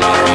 Bye-bye.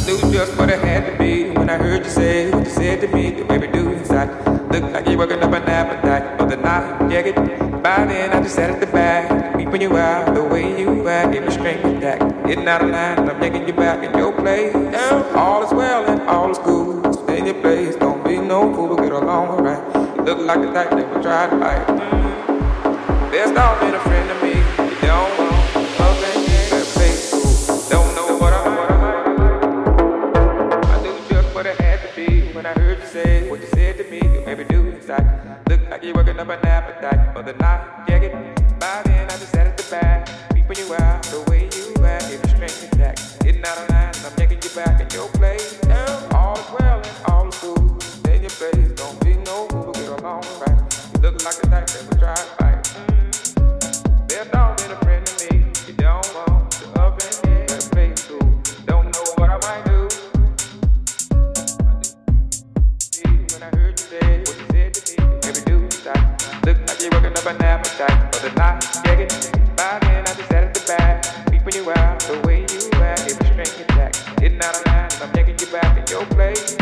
I knew just what it had to be when I heard you say what you said to me. The baby do inside. Look like you're working up an appetite for the night. Yeah, get by then I just sat at the back, peeping you out the way you act, in me string attack. Getting out of line, I'm taking you back in your place. All is well and all is good. Stay in your place, don't be no fool, get along alright. You look like the type that would try to fight. Best off being a friend of me. Like you're working up an appetite for the night. Yeah, get by then I just sat at the back, peeping you out the way you act. If you string attack, getting out of line, I'm taking you back in your place. All is well and all is good. Stay in your place, don't be no fool, get along right. You look like the type that would try to fight. Mm. There's dog been a up an appetite for the night. Yeah, get by then I just at the back, peeping you out the way you act. If you string attack, getting out of line, I'm taking you back in your place.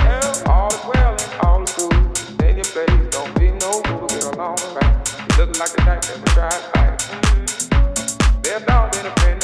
All is well and all is good. Stay in your place, don't be no fool, get along right. You look like the type that would try to fight. There's dog been a friend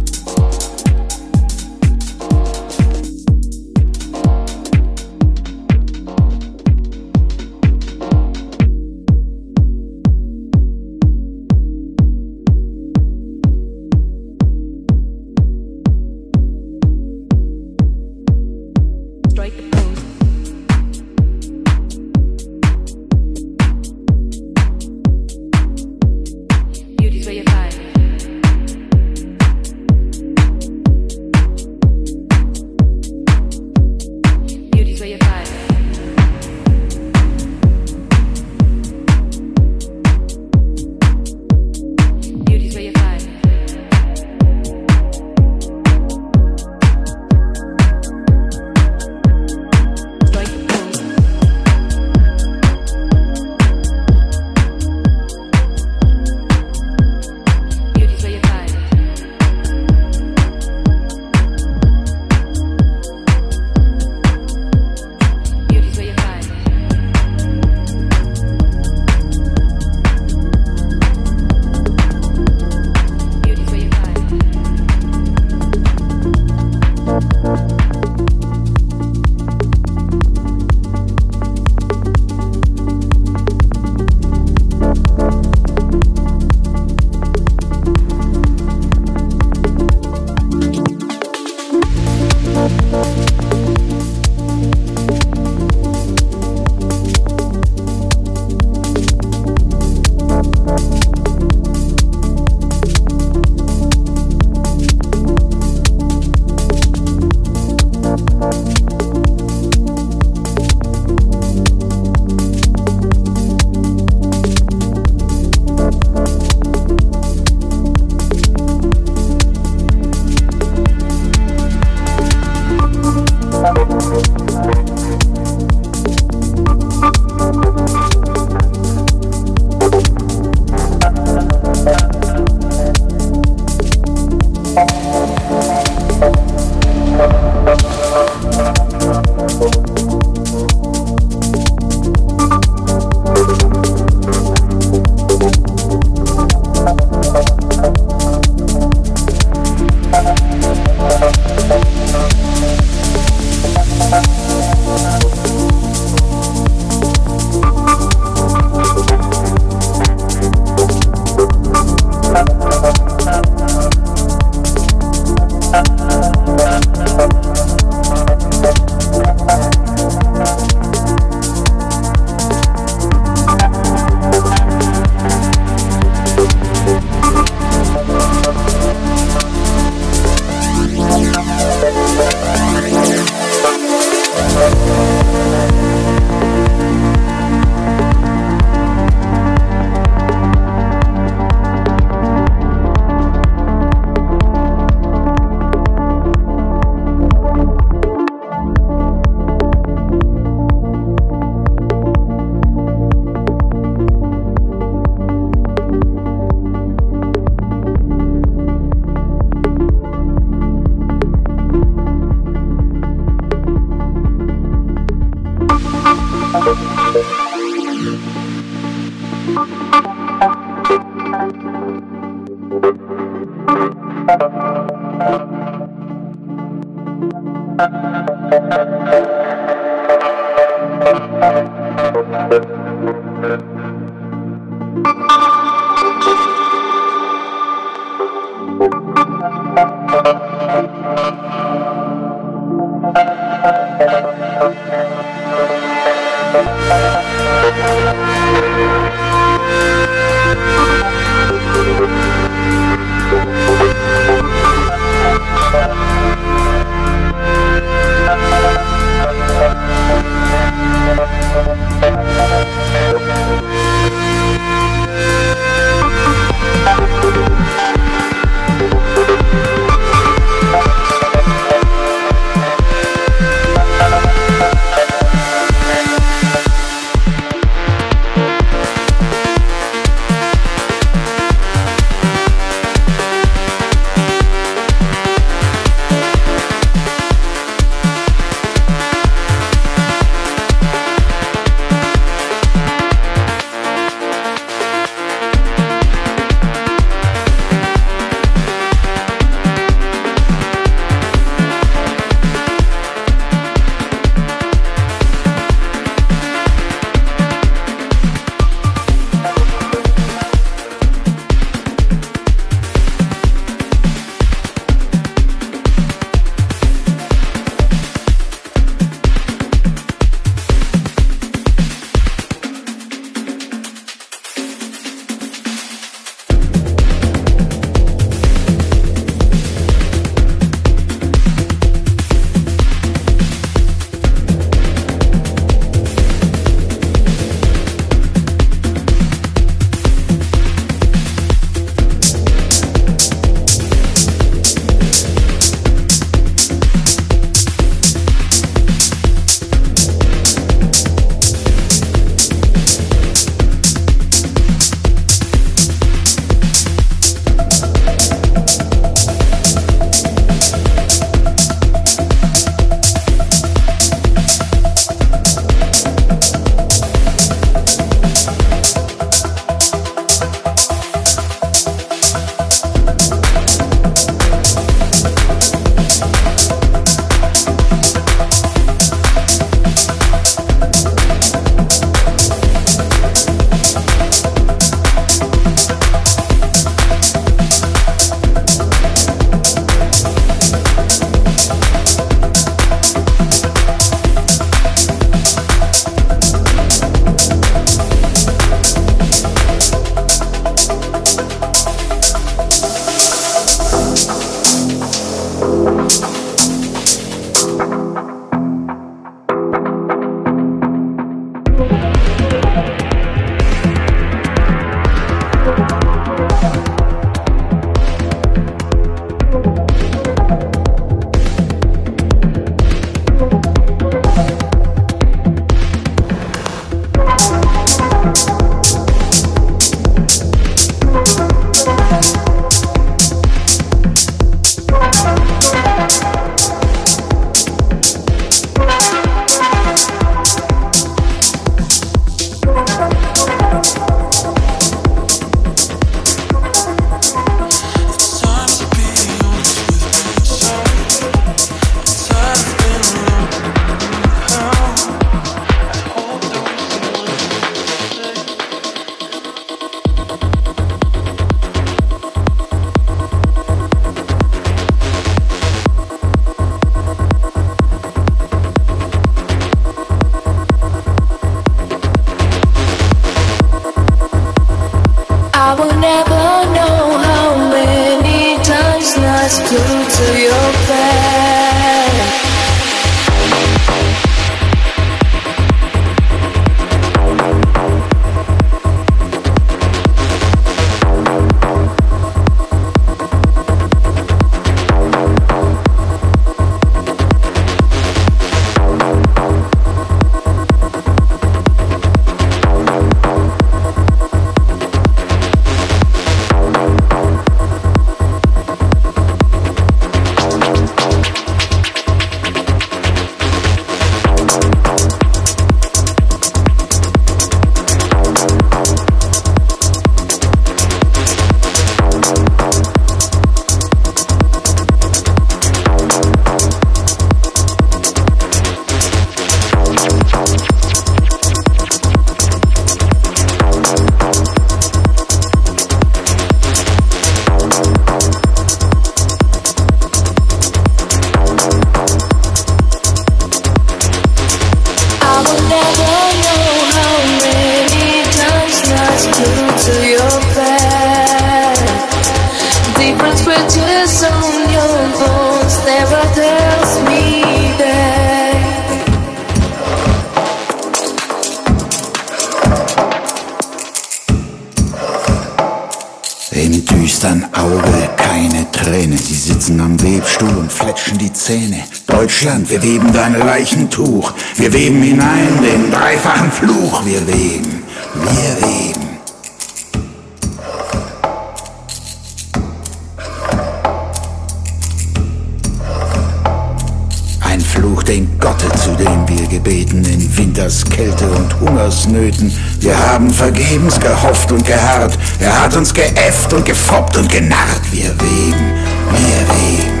er hat uns geäfft und gefoppt und genarrt. Wir weben, wir weben.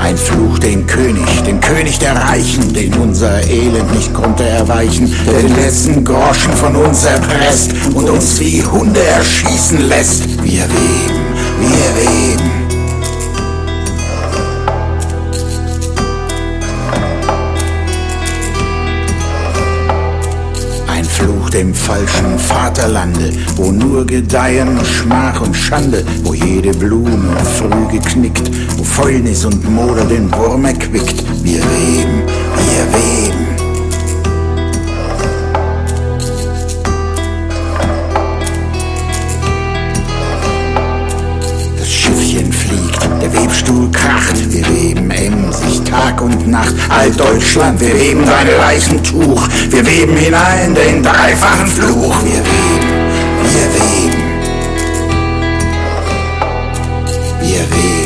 Ein Fluch den König, den König der Reichen, den unser Elend nicht konnte erweichen, der den letzten Groschen von uns erpresst und uns wie Hunde erschießen lässt. Wir weben, wir weben. Dem falschen Vaterlande, wo nur Gedeihen, Schmach und Schande, wo jede Blume früh geknickt, wo Fäulnis und Moder den Wurm erquickt. Wir weben, wir weben. Nacht, Altdeutschland, wir weben dein Leichentuch, wir weben hinein den dreifachen Fluch, wir weben, wir weben, wir weben.